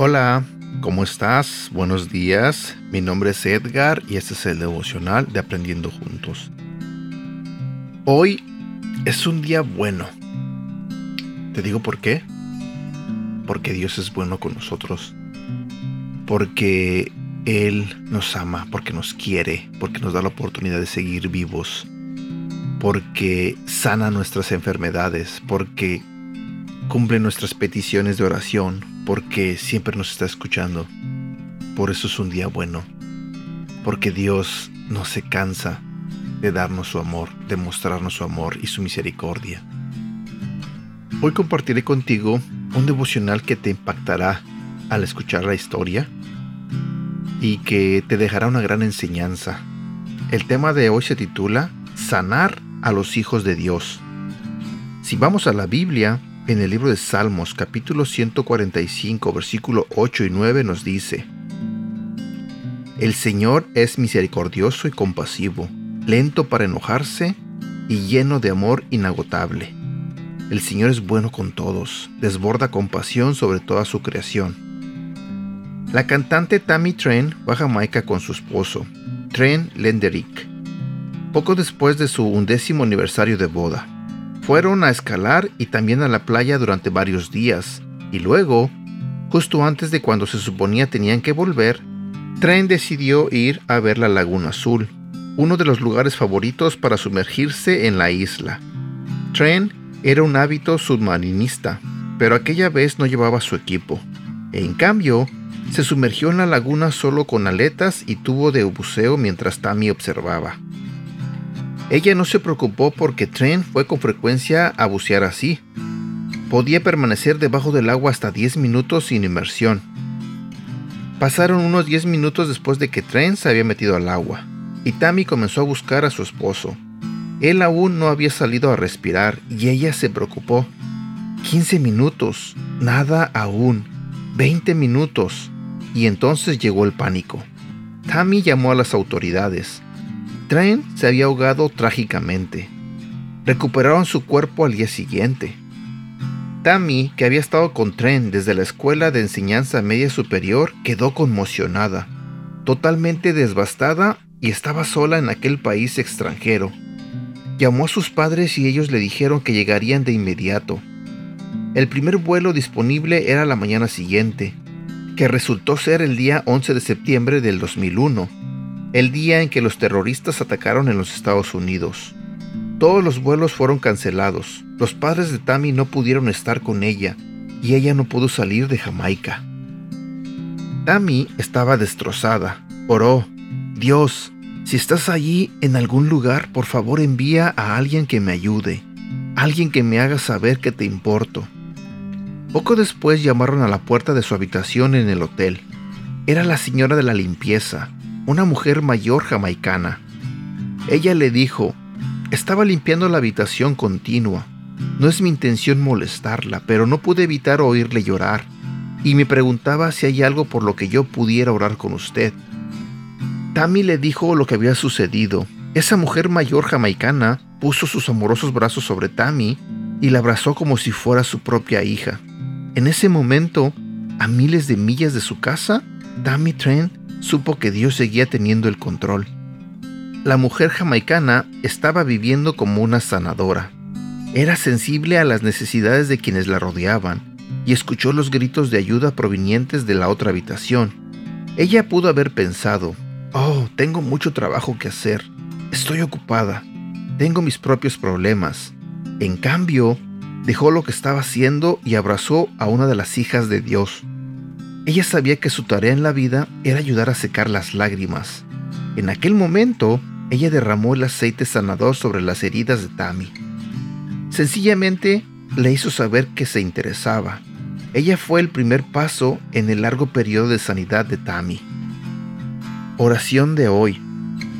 Hola, ¿cómo estás? Buenos días. Mi nombre es Edgar y este es el devocional de Aprendiendo Juntos. Hoy es un día bueno. ¿Te digo por qué? Porque Dios es bueno con nosotros. Porque Él nos ama, porque nos quiere, porque nos da la oportunidad de seguir vivos. Porque sana nuestras enfermedades, porque cumple nuestras peticiones de oración, porque siempre nos está escuchando. Por eso es un día bueno, porque Dios no se cansa de darnos su amor, de mostrarnos su amor y su misericordia. Hoy compartiré contigo un devocional que te impactará al escuchar la historia y que te dejará una gran enseñanza. El tema de hoy se titula Sanar a los hijos de Dios. Si vamos a la Biblia, en el libro de Salmos capítulo 145 versículo 8 y 9 nos dice, El Señor es misericordioso y compasivo, lento para enojarse y lleno de amor inagotable. El Señor es bueno con todos, desborda compasión sobre toda su creación. La cantante Tammy Tren va a Jamaica con su esposo, Tren Lenderick, poco después de su undécimo aniversario de boda. Fueron a escalar y también a la playa durante varios días, y luego, justo antes de cuando se suponía tenían que volver, Tren decidió ir a ver la Laguna Azul, uno de los lugares favoritos para sumergirse en la isla. Tren era un hábito submarinista, pero aquella vez no llevaba su equipo. En cambio, se sumergió en la laguna solo con aletas y tubo de buceo mientras Tammy observaba. Ella no se preocupó porque Tren fue con frecuencia a bucear así. Podía permanecer debajo del agua hasta 10 minutos sin inmersión. Pasaron unos 10 minutos después de que Tren se había metido al agua, y Tammy comenzó a buscar a su esposo. Él aún no había salido a respirar y ella se preocupó. 15 minutos, nada aún. 20 minutos. Y entonces llegó el pánico. Tammy llamó a las autoridades. Tren se había ahogado trágicamente. Recuperaron su cuerpo al día siguiente. Tammy, que había estado con Tren desde la escuela de enseñanza media superior, quedó conmocionada, totalmente devastada y estaba sola en aquel país extranjero. Llamó a sus padres y ellos le dijeron que llegarían de inmediato. El primer vuelo disponible era la mañana siguiente, que resultó ser el día 11 de septiembre del 2001 el día en que los terroristas atacaron en los Estados Unidos. Todos los vuelos fueron cancelados. Los padres de Tammy no pudieron estar con ella y ella no pudo salir de Jamaica. Tammy estaba destrozada. Oró, Dios, si estás allí en algún lugar, por favor envía a alguien que me ayude, alguien que me haga saber que te importo. Poco después llamaron a la puerta de su habitación en el hotel. Era la señora de la limpieza, una mujer mayor jamaicana. Ella le dijo, estaba limpiando la habitación continua. No es mi intención molestarla, pero no pude evitar oírle llorar, y me preguntaba si hay algo por lo que yo pudiera orar con usted. Tammy le dijo lo que había sucedido. Esa mujer mayor jamaicana puso sus amorosos brazos sobre Tammy y la abrazó como si fuera su propia hija. En ese momento, a miles de millas de su casa, Tammy Trent supo que Dios seguía teniendo el control. La mujer jamaicana estaba viviendo como una sanadora. Era sensible a las necesidades de quienes la rodeaban y escuchó los gritos de ayuda provenientes de la otra habitación. Ella pudo haber pensado, oh, tengo mucho trabajo que hacer, estoy ocupada, tengo mis propios problemas. En cambio, dejó lo que estaba haciendo y abrazó a una de las hijas de Dios. Ella sabía que su tarea en la vida era ayudar a secar las lágrimas. En aquel momento, ella derramó el aceite sanador sobre las heridas de Tammy. Sencillamente le hizo saber que se interesaba. Ella fue el primer paso en el largo periodo de sanidad de Tammy. Oración de hoy.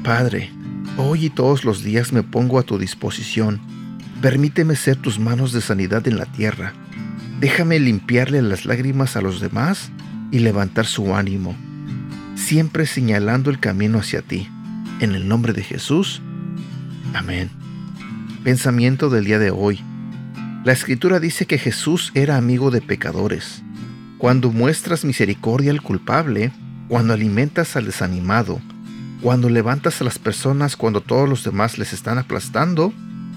Padre, hoy y todos los días me pongo a tu disposición. Permíteme ser tus manos de sanidad en la tierra. Déjame limpiarle las lágrimas a los demás y levantar su ánimo, siempre señalando el camino hacia ti. En el nombre de Jesús. Amén. Pensamiento del día de hoy. La escritura dice que Jesús era amigo de pecadores. Cuando muestras misericordia al culpable, cuando alimentas al desanimado, cuando levantas a las personas cuando todos los demás les están aplastando,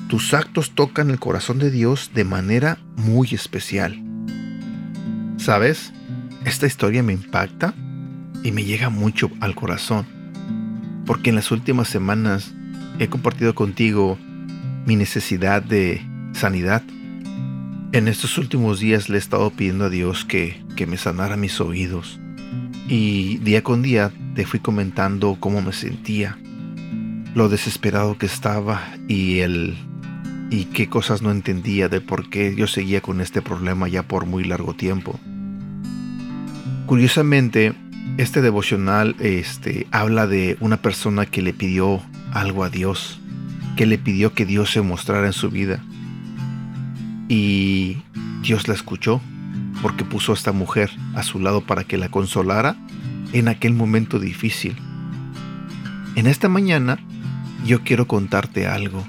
tus actos tocan el corazón de Dios de manera muy especial. ¿Sabes? Esta historia me impacta y me llega mucho al corazón, porque en las últimas semanas he compartido contigo mi necesidad de sanidad. En estos últimos días le he estado pidiendo a Dios que, que me sanara mis oídos. Y día con día te fui comentando cómo me sentía, lo desesperado que estaba y el y qué cosas no entendía de por qué yo seguía con este problema ya por muy largo tiempo. Curiosamente, este devocional este, habla de una persona que le pidió algo a Dios, que le pidió que Dios se mostrara en su vida. Y Dios la escuchó porque puso a esta mujer a su lado para que la consolara en aquel momento difícil. En esta mañana yo quiero contarte algo.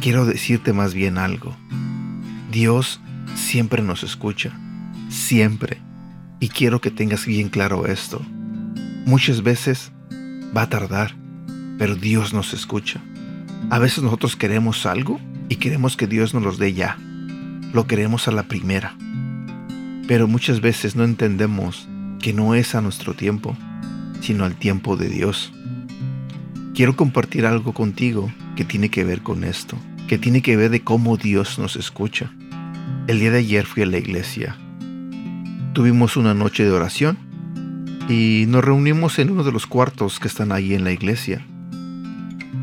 Quiero decirte más bien algo. Dios siempre nos escucha, siempre. Y quiero que tengas bien claro esto. Muchas veces va a tardar, pero Dios nos escucha. A veces nosotros queremos algo y queremos que Dios nos los dé ya. Lo queremos a la primera. Pero muchas veces no entendemos que no es a nuestro tiempo, sino al tiempo de Dios. Quiero compartir algo contigo que tiene que ver con esto, que tiene que ver de cómo Dios nos escucha. El día de ayer fui a la iglesia. Tuvimos una noche de oración y nos reunimos en uno de los cuartos que están ahí en la iglesia.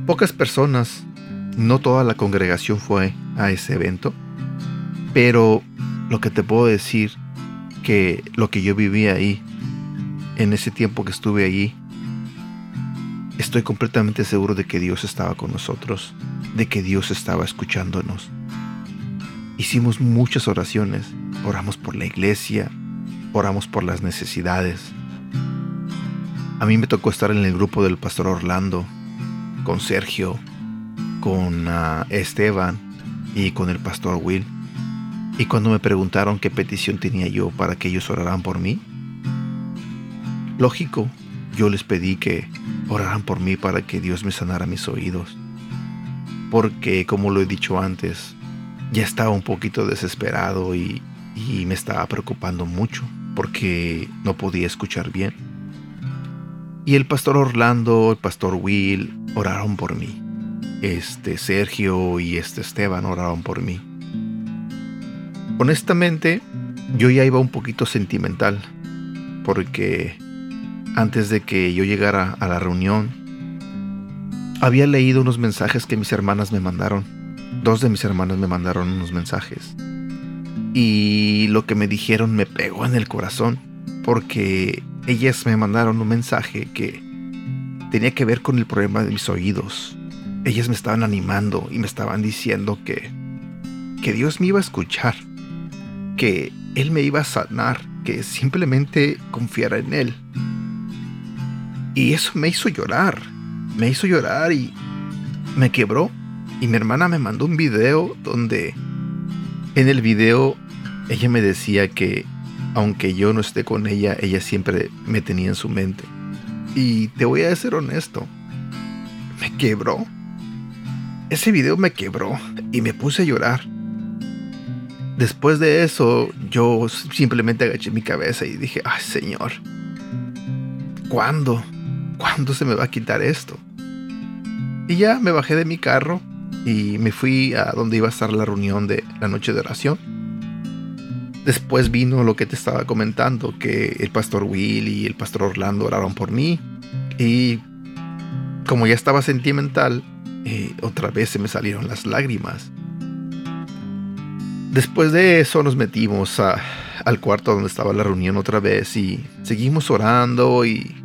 Pocas personas, no toda la congregación fue a ese evento, pero lo que te puedo decir que lo que yo viví ahí, en ese tiempo que estuve allí, estoy completamente seguro de que Dios estaba con nosotros, de que Dios estaba escuchándonos. Hicimos muchas oraciones, oramos por la iglesia, oramos por las necesidades. A mí me tocó estar en el grupo del pastor Orlando, con Sergio, con ah, Esteban y con el pastor Will. Y cuando me preguntaron qué petición tenía yo para que ellos oraran por mí, lógico, yo les pedí que oraran por mí para que Dios me sanara mis oídos. Porque, como lo he dicho antes, ya estaba un poquito desesperado y, y me estaba preocupando mucho porque no podía escuchar bien. Y el pastor Orlando, el pastor Will oraron por mí. Este Sergio y este Esteban oraron por mí. Honestamente, yo ya iba un poquito sentimental, porque antes de que yo llegara a la reunión, había leído unos mensajes que mis hermanas me mandaron. Dos de mis hermanas me mandaron unos mensajes. Y lo que me dijeron me pegó en el corazón, porque ellas me mandaron un mensaje que tenía que ver con el problema de mis oídos. Ellas me estaban animando y me estaban diciendo que, que Dios me iba a escuchar que Él me iba a sanar, que simplemente confiara en Él. Y eso me hizo llorar, me hizo llorar y me quebró. Y mi hermana me mandó un video donde en el video ella me decía que aunque yo no esté con ella, ella siempre me tenía en su mente. Y te voy a ser honesto, me quebró. Ese video me quebró y me puse a llorar. Después de eso, yo simplemente agaché mi cabeza y dije, ay Señor, ¿cuándo? ¿Cuándo se me va a quitar esto? Y ya me bajé de mi carro y me fui a donde iba a estar la reunión de la noche de oración. Después vino lo que te estaba comentando, que el pastor Will y el pastor Orlando oraron por mí. Y como ya estaba sentimental, eh, otra vez se me salieron las lágrimas. Después de eso nos metimos al cuarto donde estaba la reunión otra vez y seguimos orando y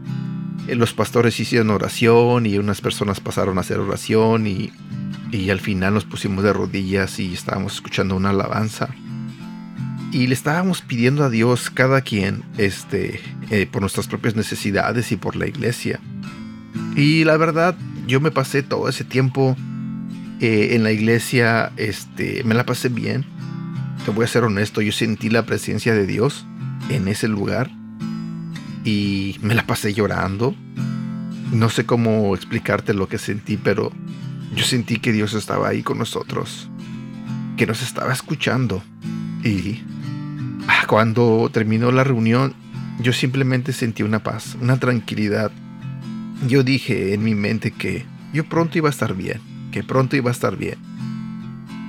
eh, los pastores hicieron oración y unas personas pasaron a hacer oración y, al final nos pusimos de rodillas y estábamos escuchando una alabanza. Y le estábamos pidiendo a Dios cada quien este eh, por nuestras propias necesidades y por la iglesia. Y la verdad yo me pasé todo ese tiempo eh, en la iglesia este me la pasé bien. Te voy a ser honesto, yo sentí la presencia de Dios en ese lugar y me la pasé llorando. No sé cómo explicarte lo que sentí, pero yo sentí que Dios estaba ahí con nosotros, que nos estaba escuchando. Y ah, cuando terminó la reunión, yo simplemente sentí una paz, una tranquilidad. Yo dije en mi mente que yo pronto iba a estar bien, que pronto iba a estar bien.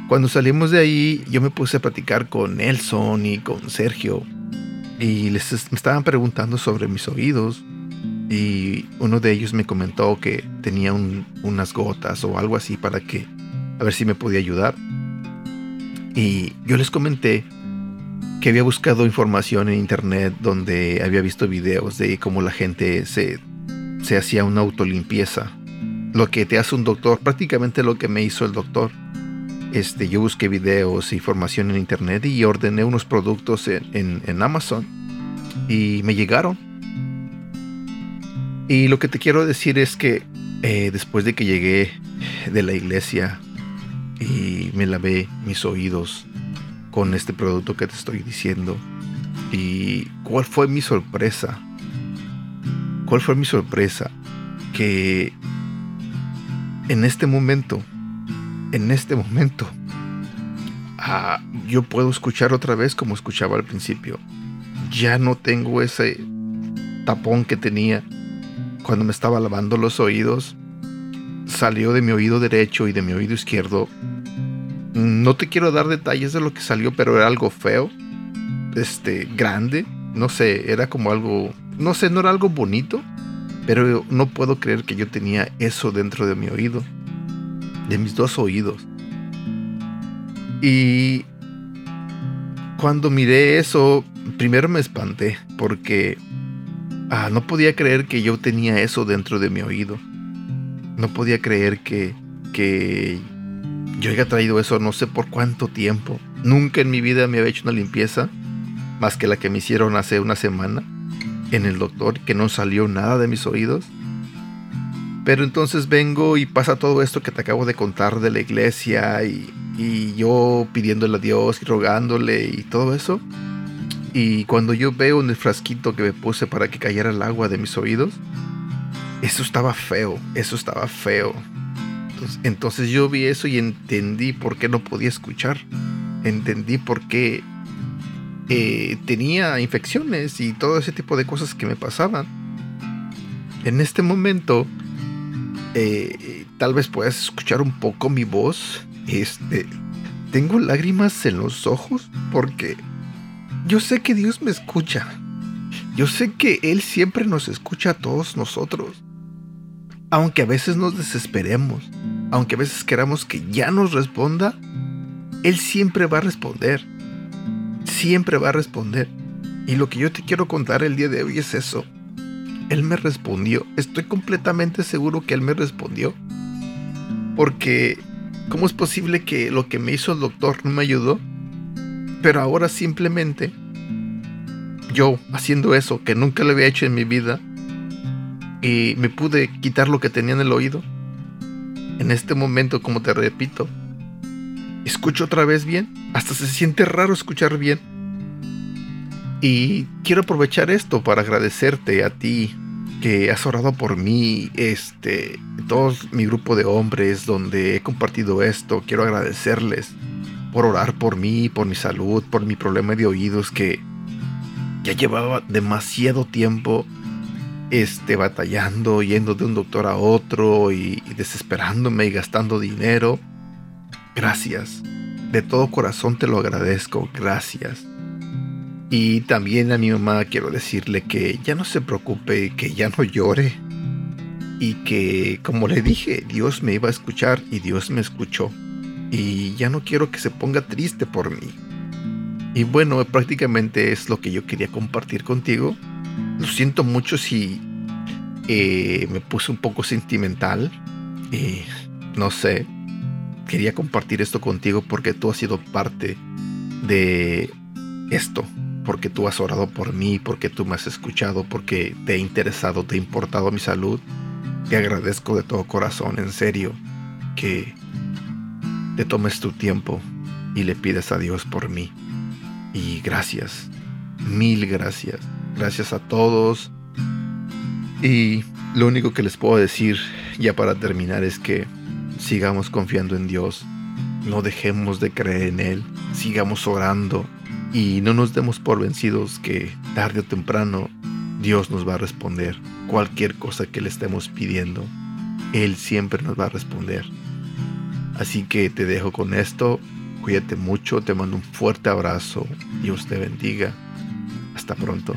Cuando salimos de ahí, yo me puse a platicar con Nelson y con Sergio. Y les estaban preguntando sobre mis oídos. Y uno de ellos me comentó que tenía unas gotas o algo así para que, a ver si me podía ayudar. Y yo les comenté que había buscado información en internet donde había visto videos de cómo la gente se, se hacía una autolimpieza. Lo que te hace un doctor, prácticamente lo que me hizo el doctor este, yo busqué videos, información en internet y ordené unos productos en, Amazon y me llegaron. Y lo que te quiero decir es que eh, después de que llegué de la iglesia y me lavé mis oídos con este producto que te estoy diciendo, y cuál fue mi sorpresa, cuál fue mi sorpresa, que en este momento en este momento, ah, yo puedo escuchar otra vez como escuchaba al principio. Ya no tengo ese tapón que tenía cuando me estaba lavando los oídos. Salió de mi oído derecho y de mi oído izquierdo. No te quiero dar detalles de lo que salió, pero era algo feo. Este, grande. No sé, era como algo. No sé, no era algo bonito. Pero no puedo creer que yo tenía eso dentro de mi oído de mis dos oídos. Y cuando miré eso, primero me espanté porque ah, no podía creer que yo tenía eso dentro de mi oído. No podía creer que, que yo haya traído eso no sé por cuánto tiempo. Nunca en mi vida me había hecho una limpieza más que la que me hicieron hace una semana en el doctor, que no salió nada de mis oídos. Pero entonces vengo y pasa todo esto que te acabo de contar de la iglesia y, yo pidiéndole a Dios y rogándole y todo eso. Y cuando yo veo en el frasquito que me puse para que cayera el agua de mis oídos, eso estaba feo, eso estaba feo. Entonces, yo vi eso y entendí por qué no podía escuchar. Entendí por qué eh, tenía infecciones y todo ese tipo de cosas que me pasaban. En este momento eh, tal vez puedas escuchar un poco mi voz. Este, tengo lágrimas en los ojos porque yo sé que Dios me escucha. Yo sé que Él siempre nos escucha a todos nosotros. Aunque a veces nos desesperemos, aunque a veces queramos que ya nos responda, Él siempre va a responder. Siempre va a responder. Y lo que yo te quiero contar el día de hoy es eso. Él me respondió. Estoy completamente seguro que Él me respondió. Porque, ¿cómo es posible que lo que me hizo el doctor no me ayudó? Pero ahora simplemente, yo haciendo eso que nunca lo había hecho en mi vida, y me pude quitar lo que tenía en el oído. En este momento, como te repito, escucho otra vez bien. Hasta se siente raro escuchar bien. Y quiero aprovechar esto para agradecerte a ti que has orado por mí, este, todo mi grupo de hombres donde he compartido esto. Quiero agradecerles por orar por mí, por mi salud, por mi problema de oídos que ya llevaba demasiado tiempo este, batallando, yendo de un doctor a otro y desesperándome y gastando dinero. Gracias. De todo corazón te lo agradezco. Gracias. Y también a mi mamá quiero decirle que ya no se preocupe, que ya no llore. Y que, como le dije, Dios me iba a escuchar y Dios me escuchó. Y ya no quiero que se ponga triste por mí. Y bueno, prácticamente es lo que yo quería compartir contigo. Lo siento mucho si eh, me puse un poco sentimental. Y no sé, quería compartir esto contigo porque tú has sido parte de esto, porque tú has orado por mí, porque tú me has escuchado, porque te he interesado, te ha importado mi salud. Te agradezco de todo corazón, en serio, que te tomes tu tiempo y le pides a Dios por mí. Y gracias. Mil gracias. Gracias a todos. Y lo único que les puedo decir ya para terminar es que sigamos confiando en Dios. No dejemos de creer en Él. Sigamos orando. Y no nos demos por vencidos que tarde o temprano Dios nos va a responder cualquier cosa que le estemos pidiendo. Él siempre nos va a responder. Así que te dejo con esto. Cuídate mucho, te mando un fuerte abrazo. Dios te bendiga. Hasta pronto.